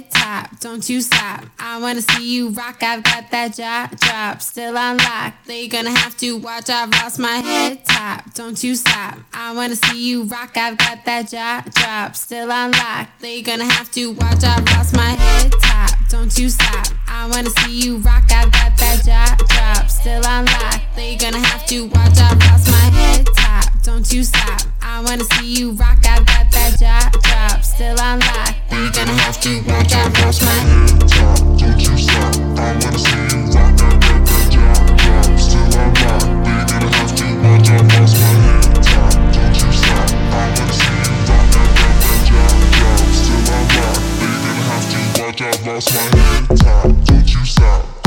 head top, don't you stop. I wanna see you rock, I've got that jaw drop, still unlocked. They gonna have to watch, I've lost my head top, don't you stop. I wanna see you rock, I've got that jaw drop, still unlocked. They gonna have to watch, I've lost my head top, don't you stop. I wanna see you rock, I've got that jaw drop, still unlocked. They gonna have to watch, I've lost my head top, don't you stop. I wanna see you rock. I got that drop, drop, still on lock. We gonna have to watch out, watch my head drop. Don't you stop? I wanna see you rock. I got that drop, drop, still on lock. We gonna have to watch out, watch my head drop. Don't you stop? I wanna see you rock. I got that drop, drop, still on lock. Gonna have to watch out, watch my head drop. Don't you stop?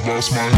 I've lost my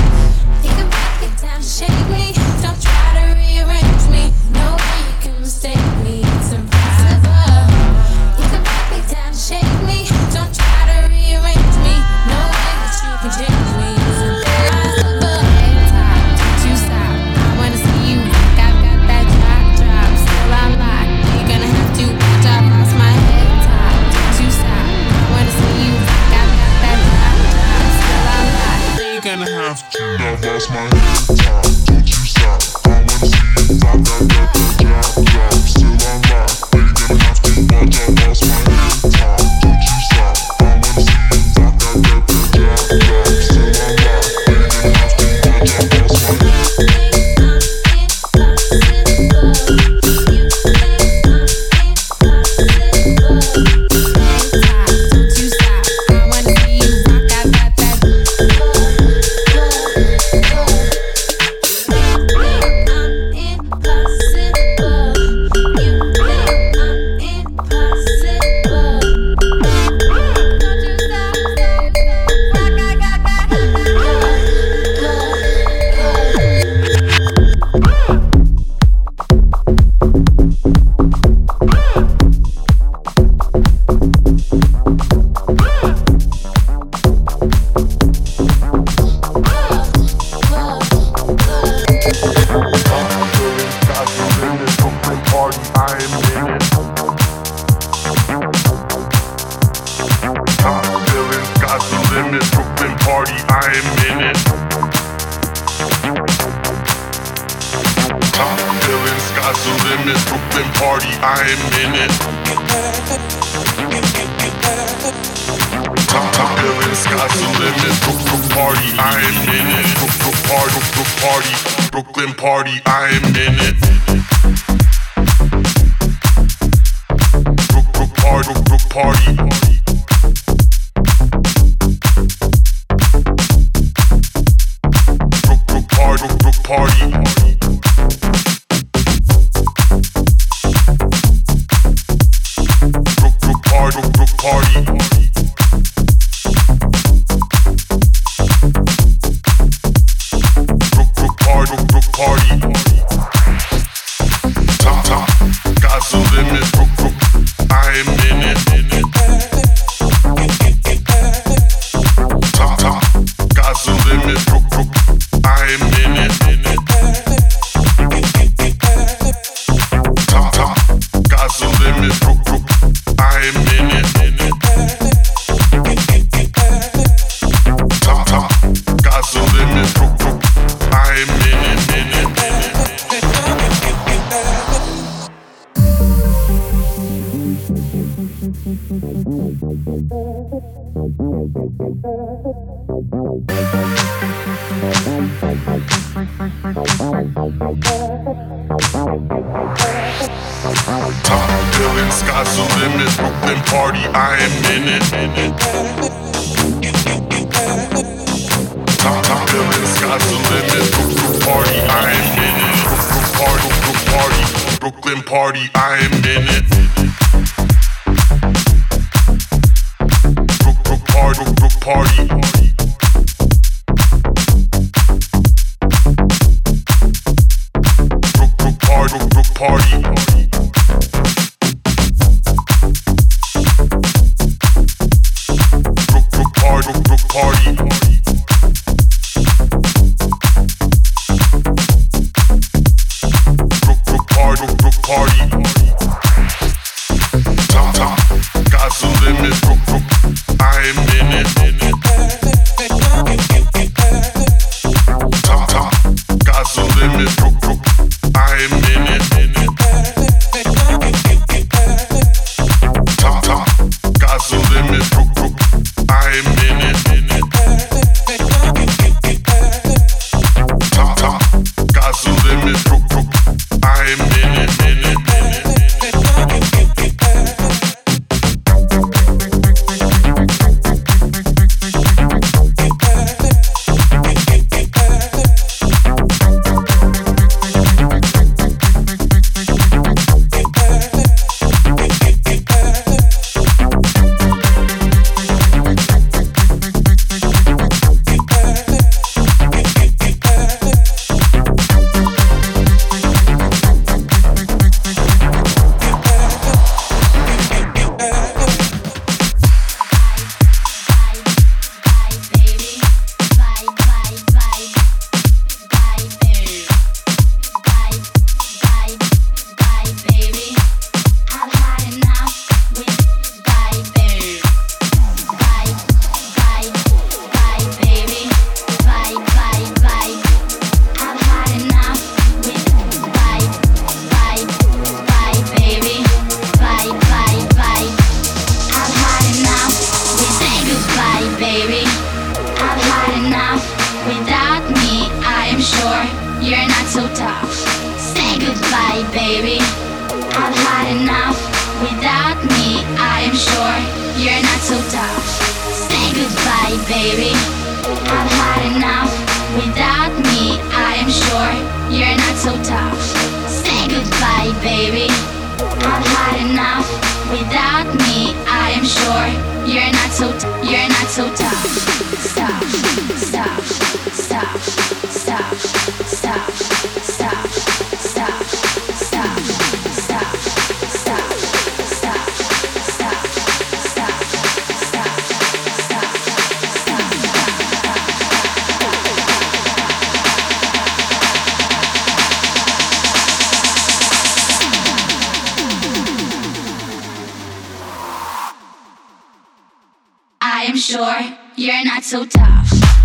sure you're not so tough.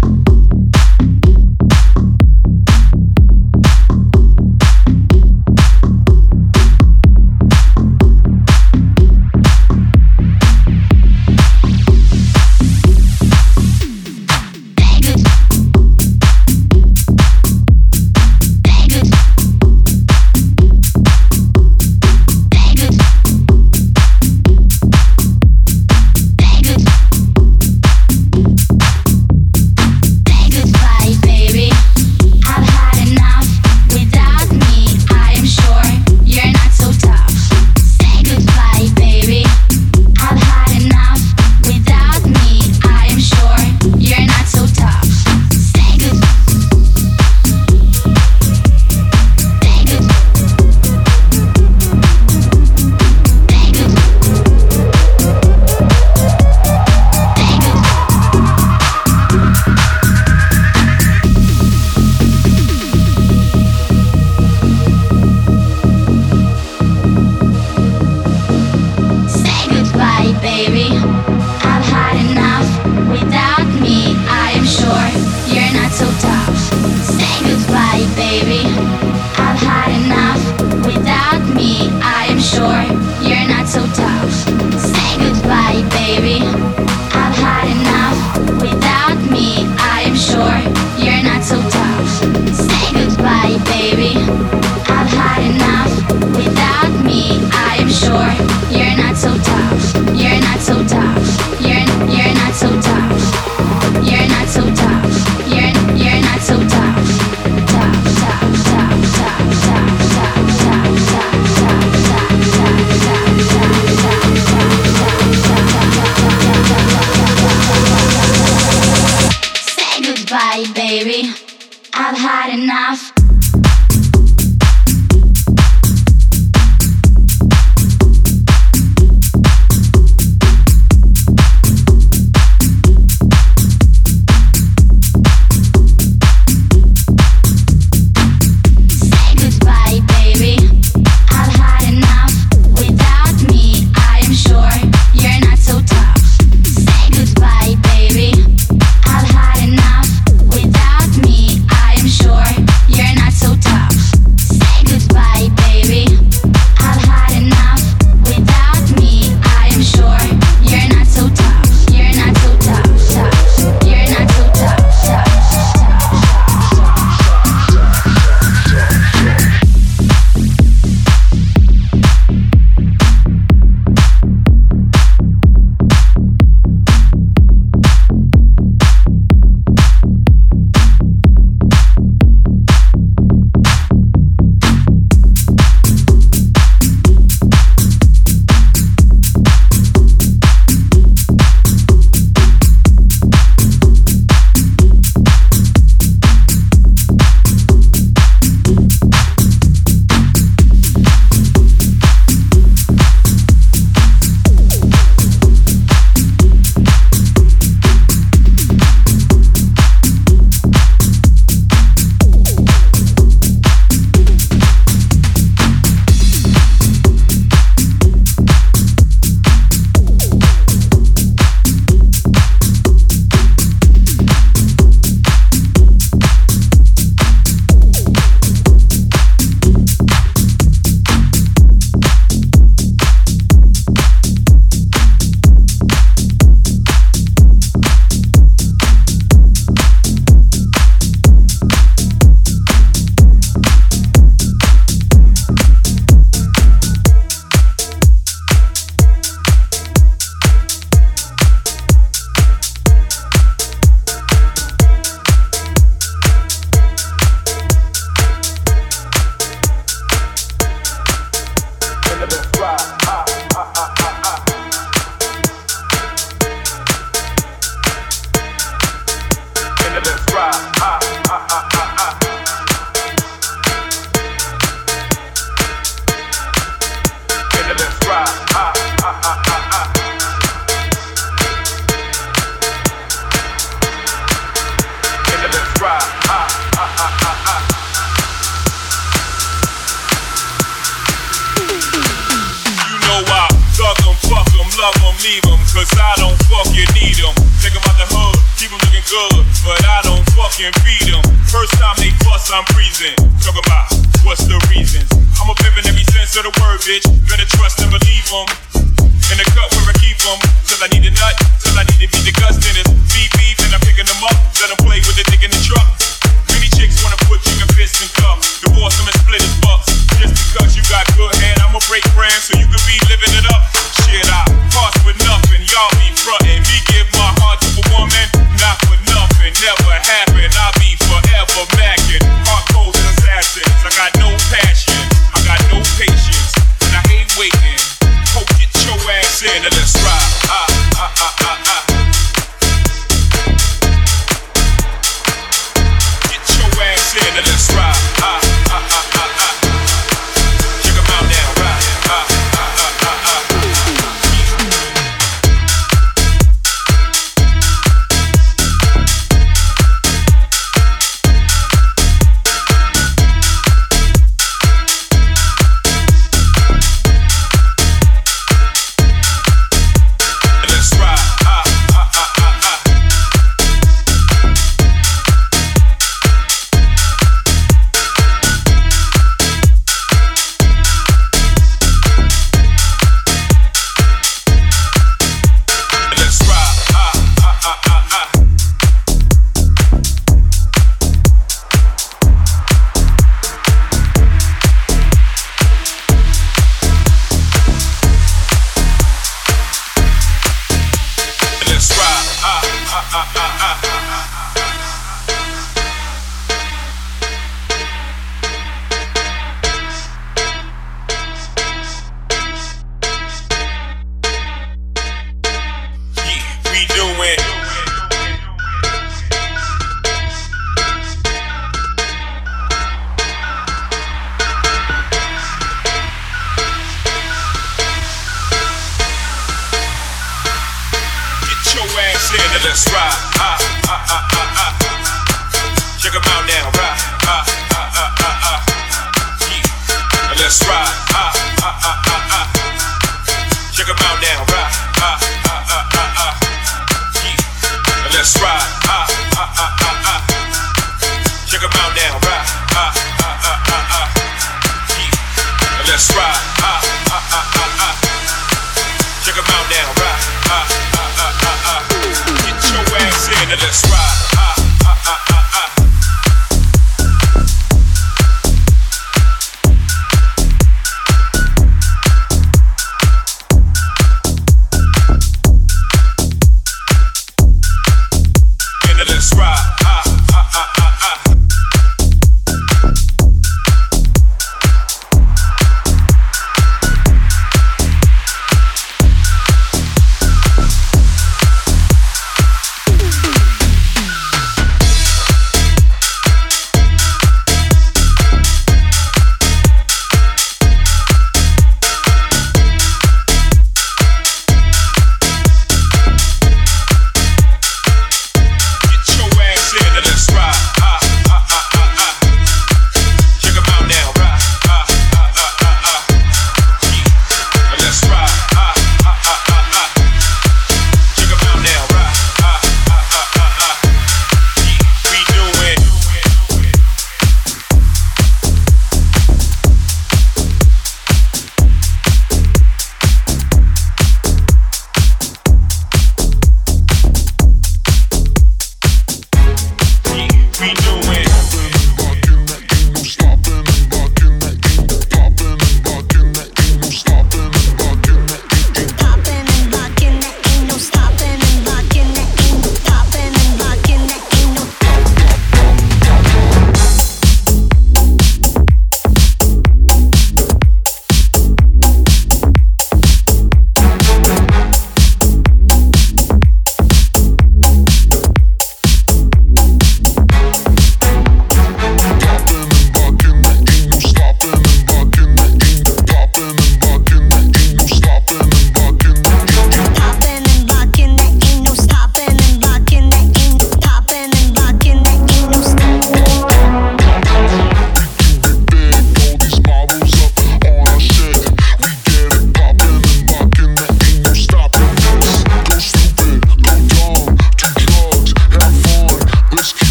I've had enough.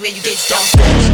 where you get dumped.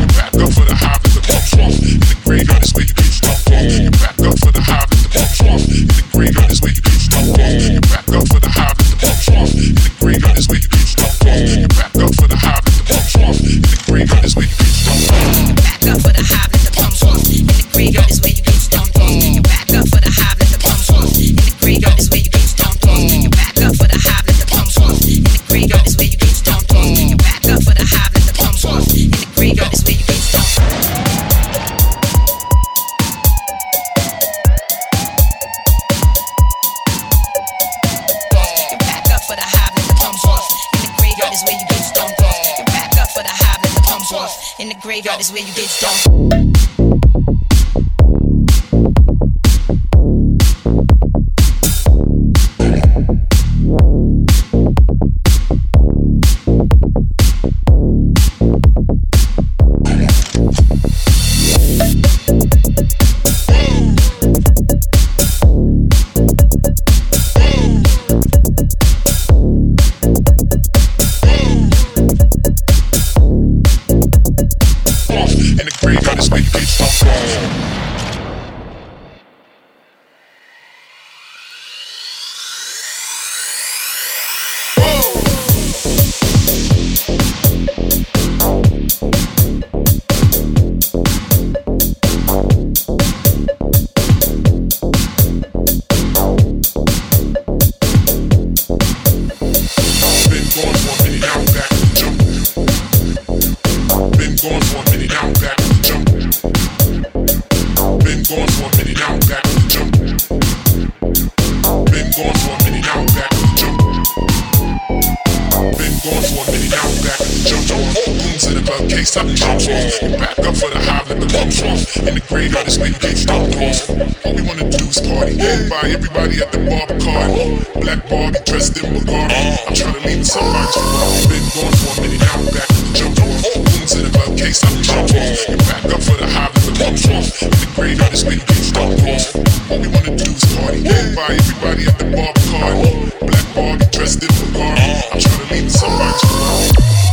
clothes off. And the graveyard, got where you get stoned. stop us. All we wanna do is party. Buy everybody at the bar Bacardi. Black Barbie dressed in Bugatti. I'm tryna to leave in sunrise. I've been gone for a minute. Now I'm back with the jump off. In the glove case. I'm jump off. And back up for the hobby. The pumps off. And the graveyard, got where you get stoned. stop us. All we wanna do is party. Buy everybody at the bar Bacardi. Black Barbie dressed in Bugatti. I'm tryna to leave in sunrise.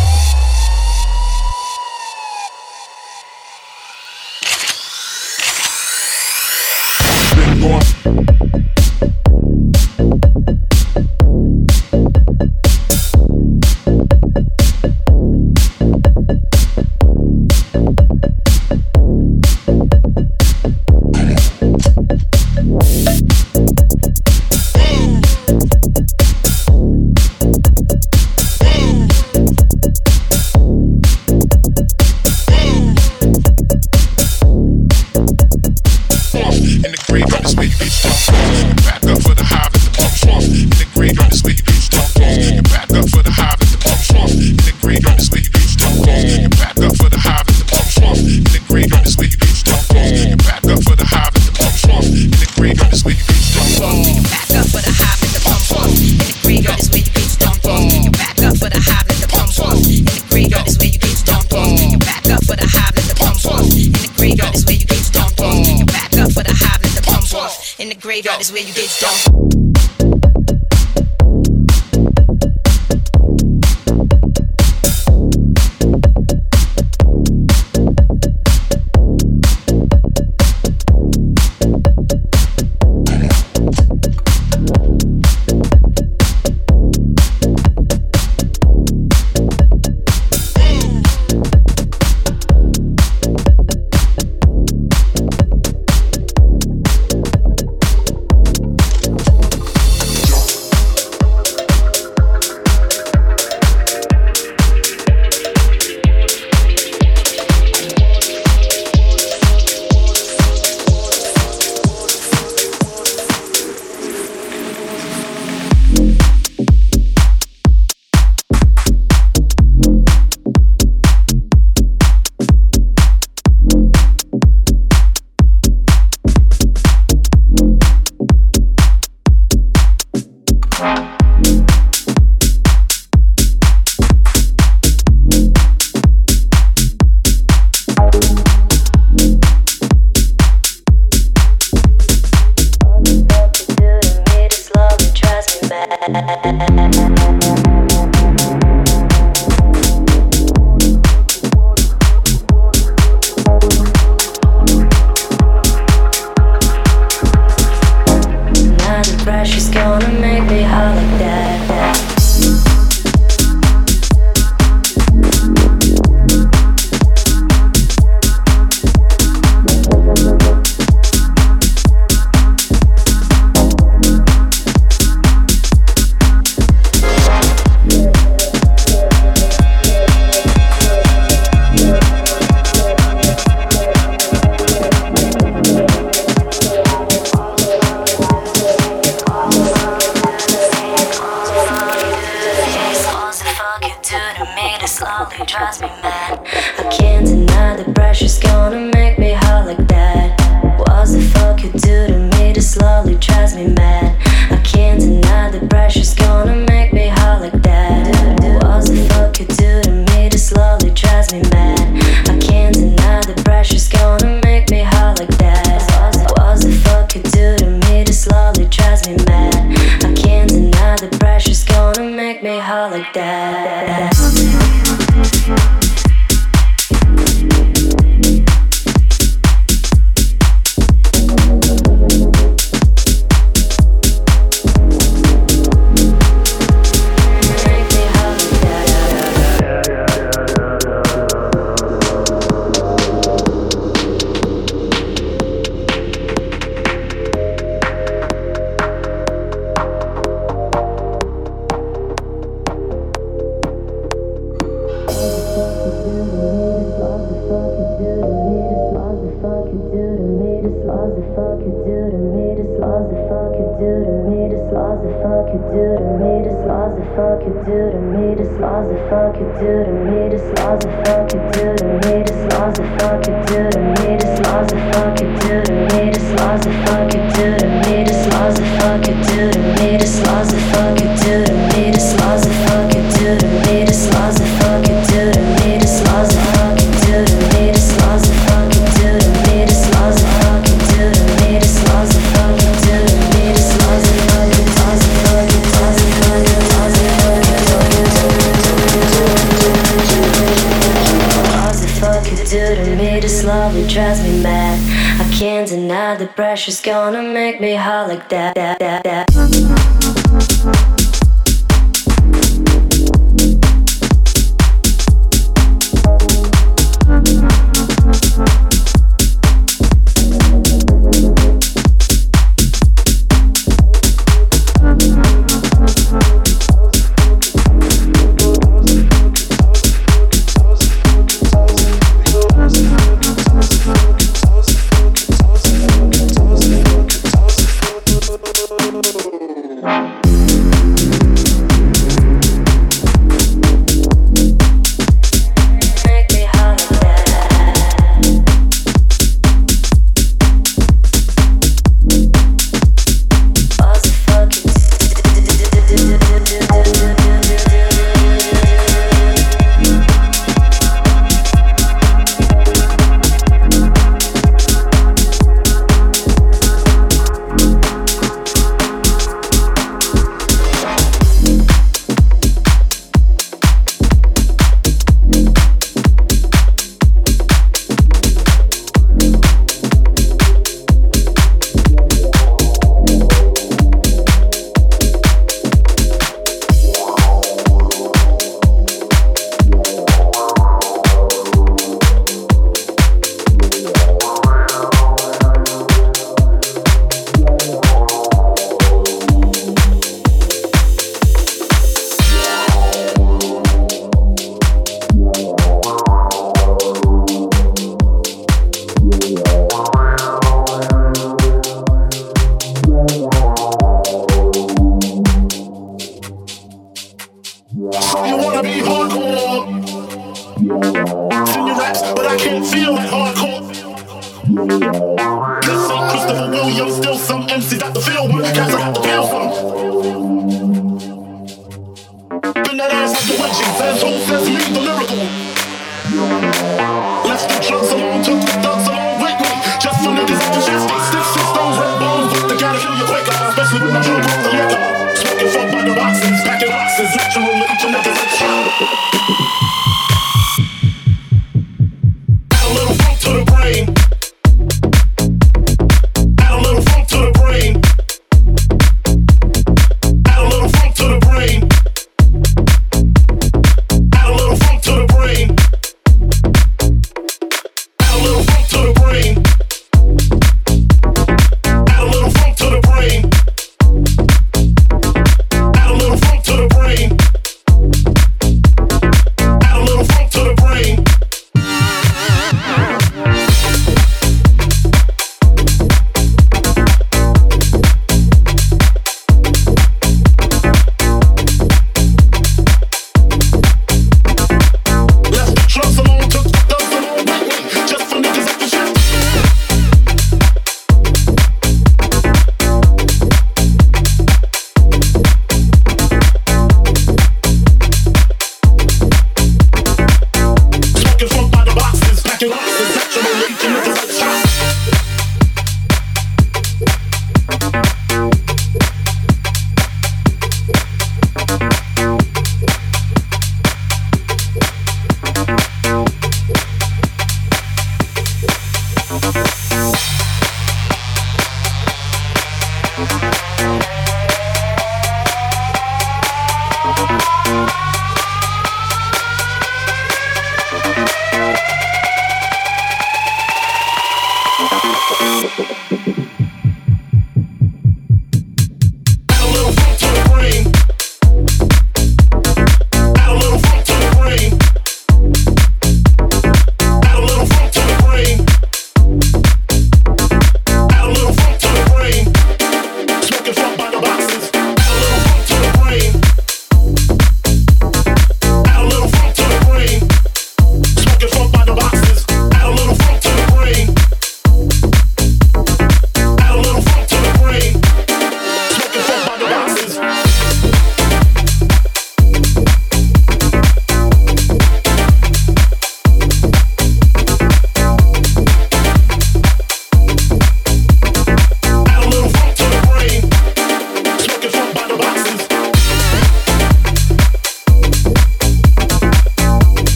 Thank you.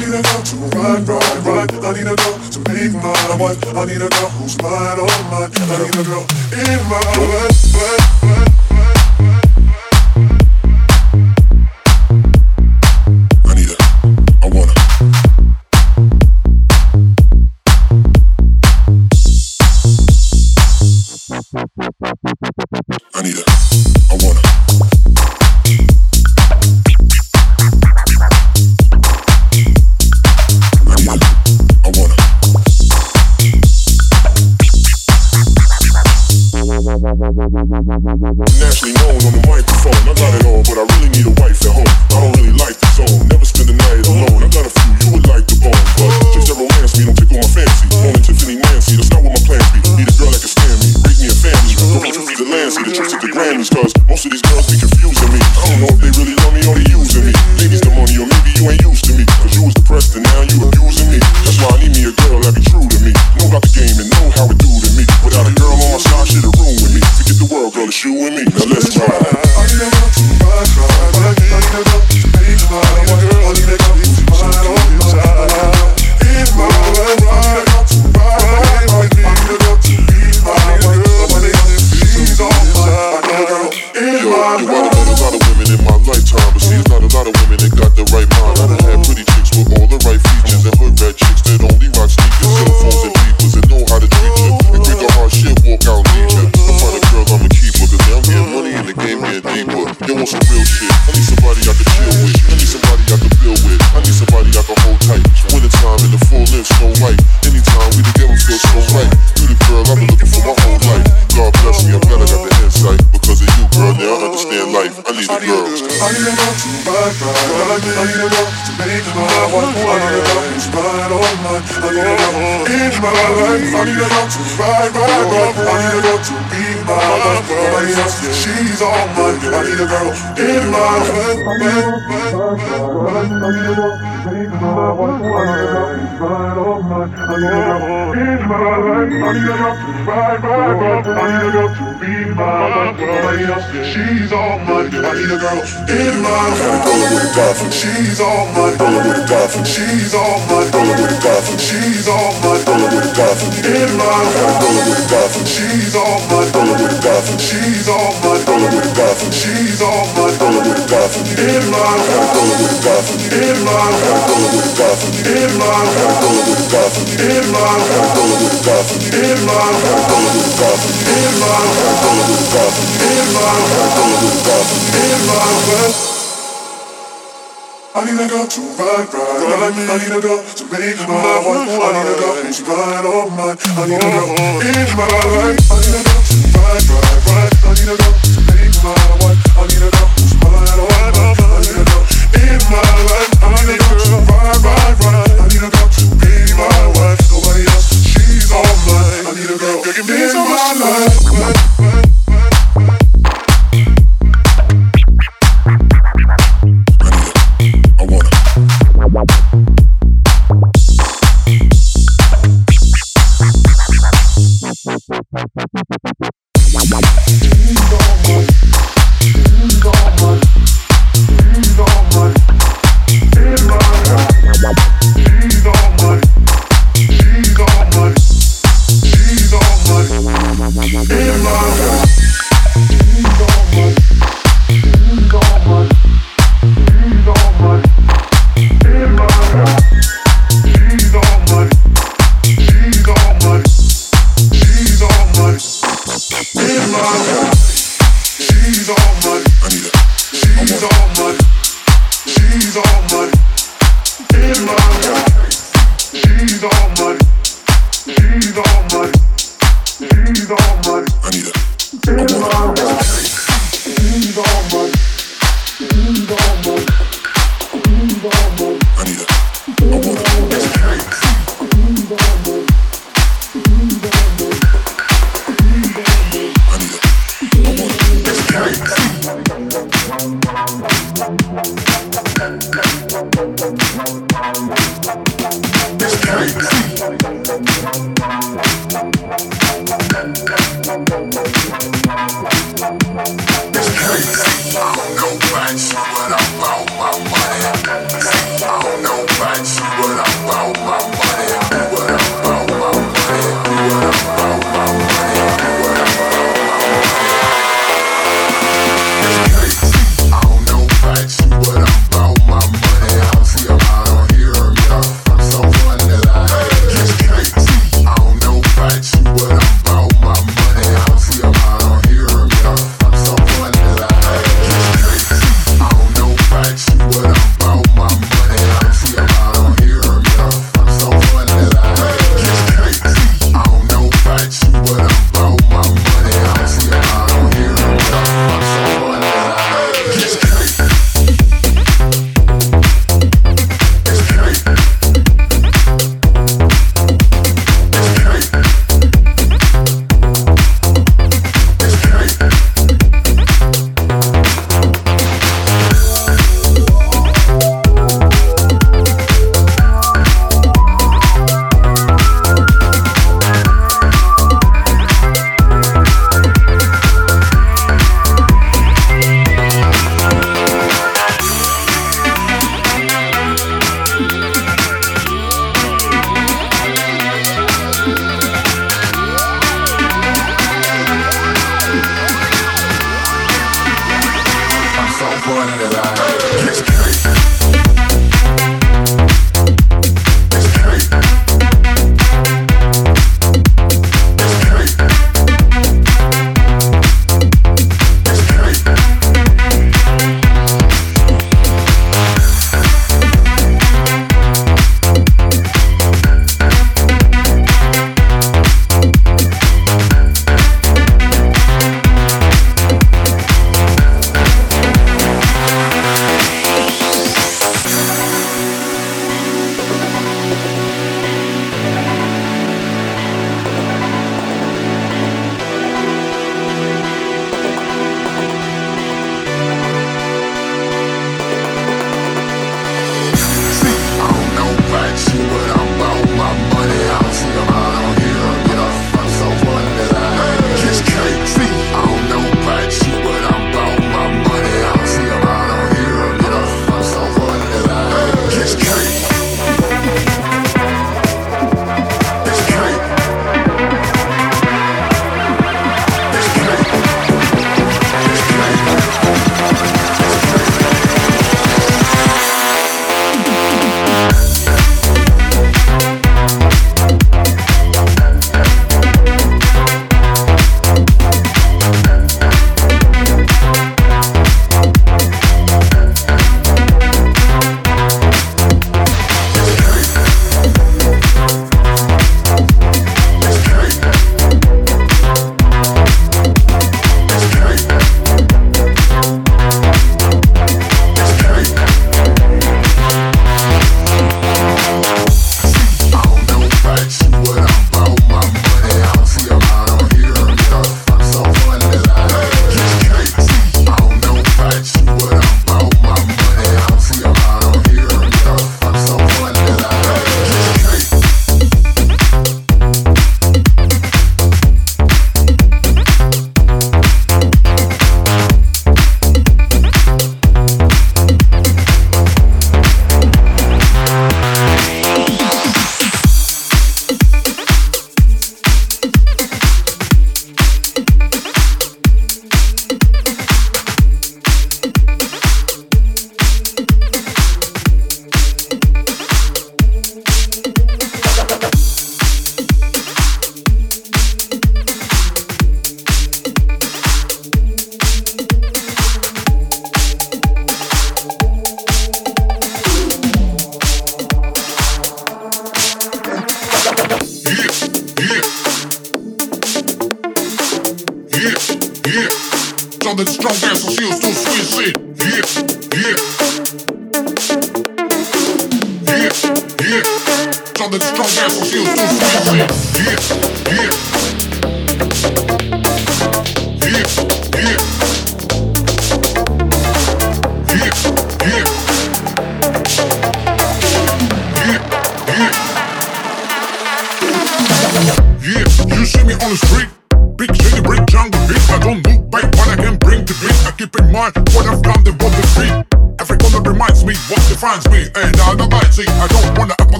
Feel so right. You the girl I've been to for my whole who's mine bless mine. I'm glad I got the insight. I need a to make my wife. I need a girl who's ride all night. I need a girl in my life. I need a girl to ride, ride, ride. I need a girl to be my wife. Nobody she's all mine. I need a girl in my life. I need a girl She's all mine. I need a girl in my life. Rolling with a dolphin. She's all mine. Rolling with a dolphin. She's all mine. Rolling with a dolphin. She's all mine. Rolling with a dolphin in my life. Rolling with a dolphin. She's all mine. Rolling with a dolphin. She's all mine. Rolling with a dolphin. She's all mine. Rolling with a dolphin in my life. Rolling with a dolphin in my life. I need a girl to ride, ride, ride me. I need a girl to make my wife. I need a girl who's right on mine. I need a girl in my life. I need a girl to ride, ride, ride. I need a girl to make my wife. I need a girl who's right on mine. I need a girl in my life. Girl, you can be my life. She's all my, she's all. my.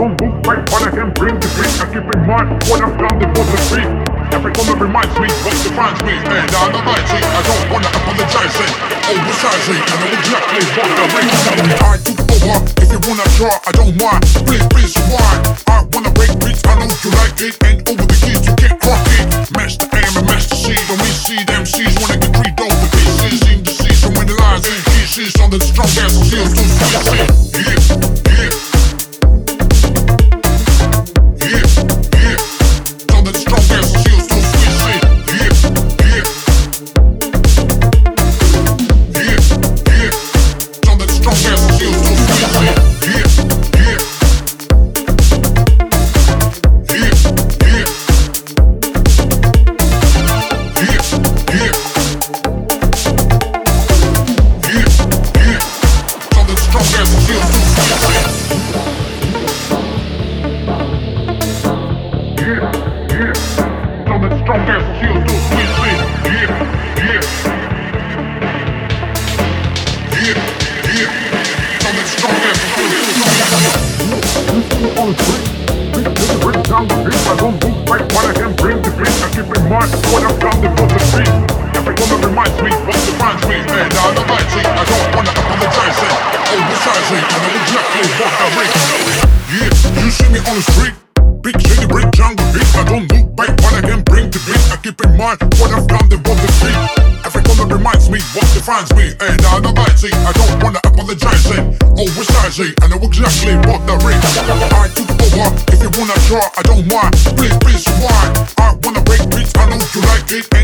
don't look back, but I can bring the beat. I keep in mind what I've done before the beat. Every corner reminds me what defines me, and I'm amazing. I don't wanna apologize, oversizing. I know exactly what the ring is. I took over. If you wanna try, I don't mind. Please, please, why? I wanna break beats. I know you like it. And over the keys, you can't crack it. Master aim and master C. When we see them C's, wanna get three dope with pieces. Seem to see so many lies and pieces on the strongest. Seals to see. Yeah. the street. big in brick jungle, bitch. I don't look back, but I can bring the beat. I keep in mind what I've done, They want the street. Every corner reminds me what defines me, and I don't like it. I don't wanna apologize, oh, and always I say, I know exactly what that is. I took over, if you wanna try, I don't mind. Please, please, why? I wanna break beats, I know you like it.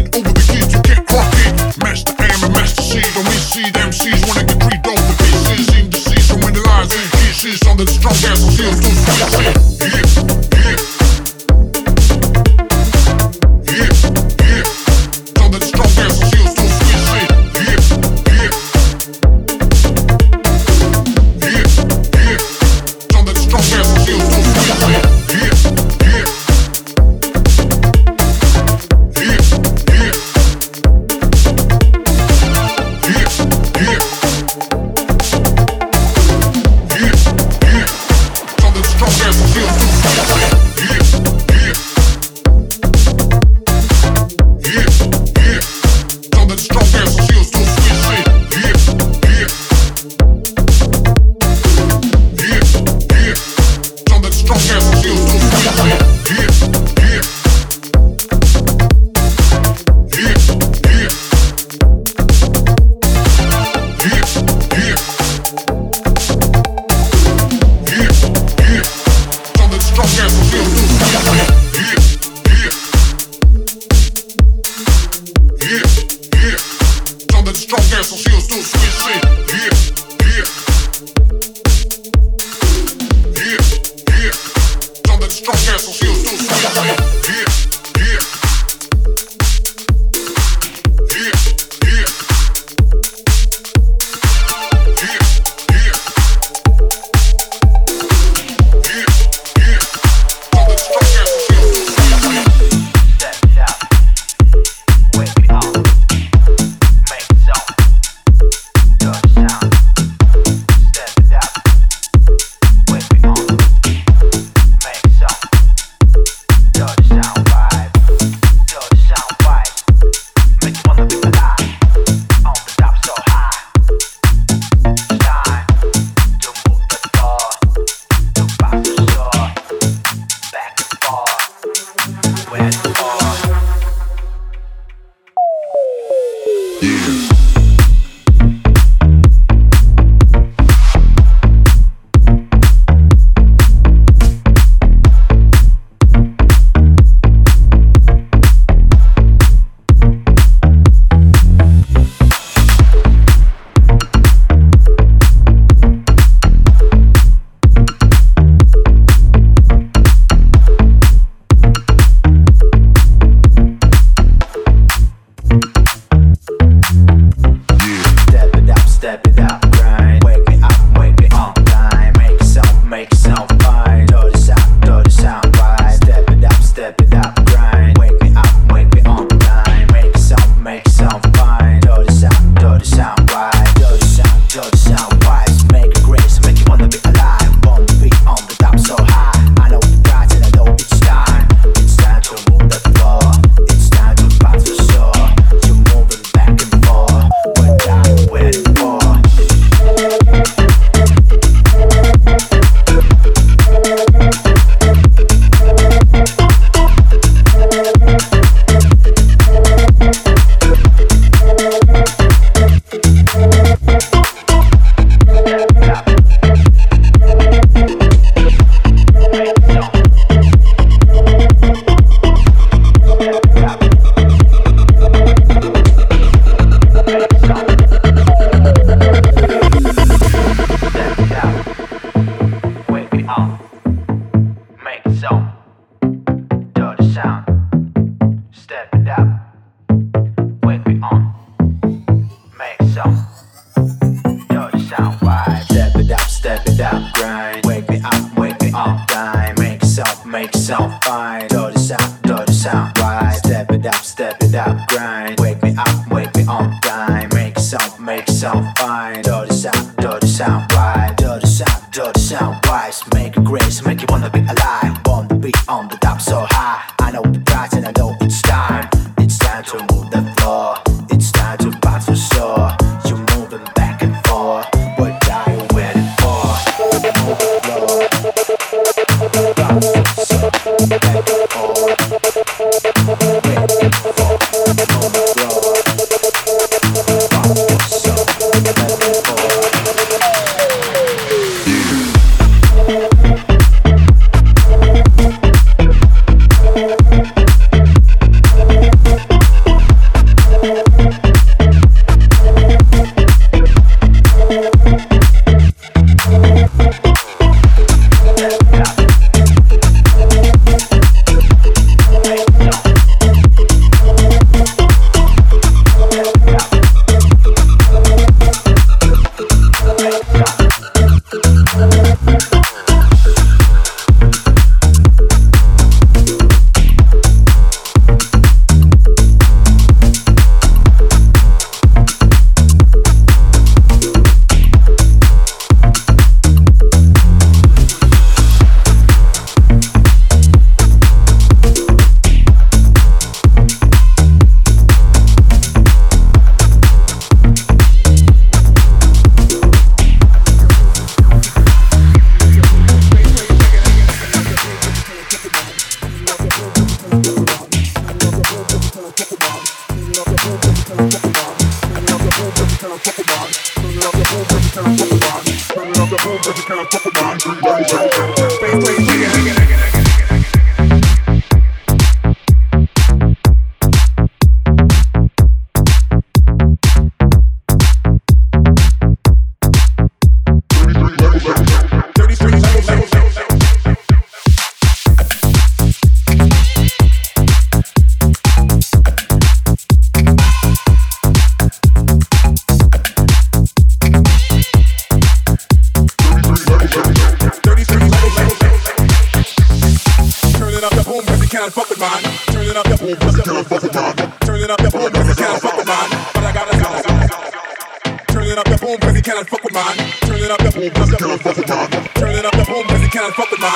Turn it up the boom, cause you cannot fuck with mine. turn it up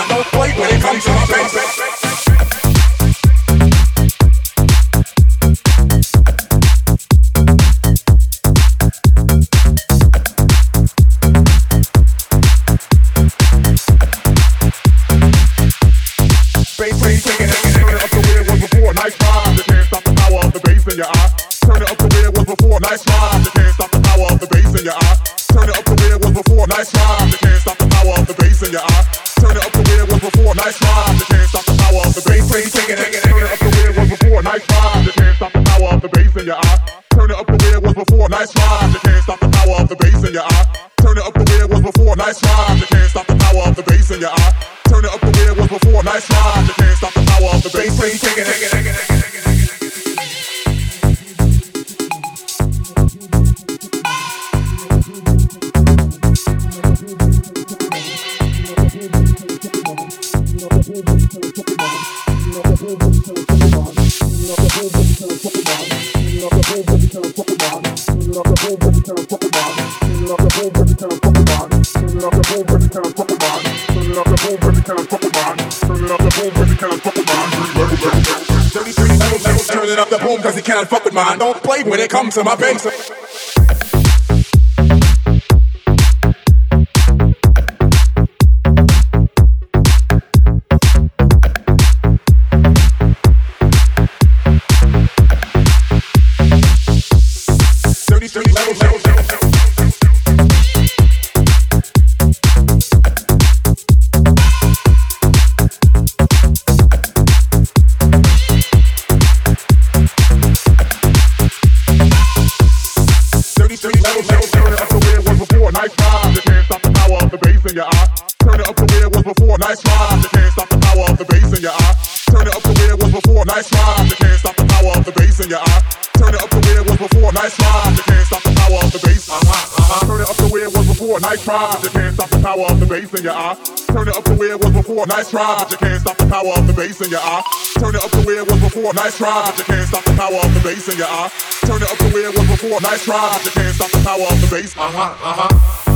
Don't play when it comes to my bass. The. Bass, take it, turn it up to where it was before. Nice ride, you can't stop the power of the bass in your eye. Turn it up to where it was before. Nice ride, you can't stop the power of the bass in your eye. Turn it up to where it was before. Nice ride, you can't stop the power of the bass in your eye. Turn it up to where it was before. Nice ride, you can't stop the power of the bass. Turning up the boom cause he can't fuck with mine. Don't play when it comes to my bass. Nice ride, you can't stop the power of the bass in your eye. Turn it up to where it was before. Nice ride, you can't stop the power of the bass. Uh-huh, uh-huh. Turn it up to where it was before. Nice ride, you can't stop the power of the bass in your eye. Turn it up to where it was before. Nice ride, you can't stop the power of the bass in your eye. Turn it up to where it was before. Nice ride, you can't stop the power of the bass in your eye. Turn it up to where it was before. Nice ride, you can't stop the power of the bass. Uh-huh, uh-huh.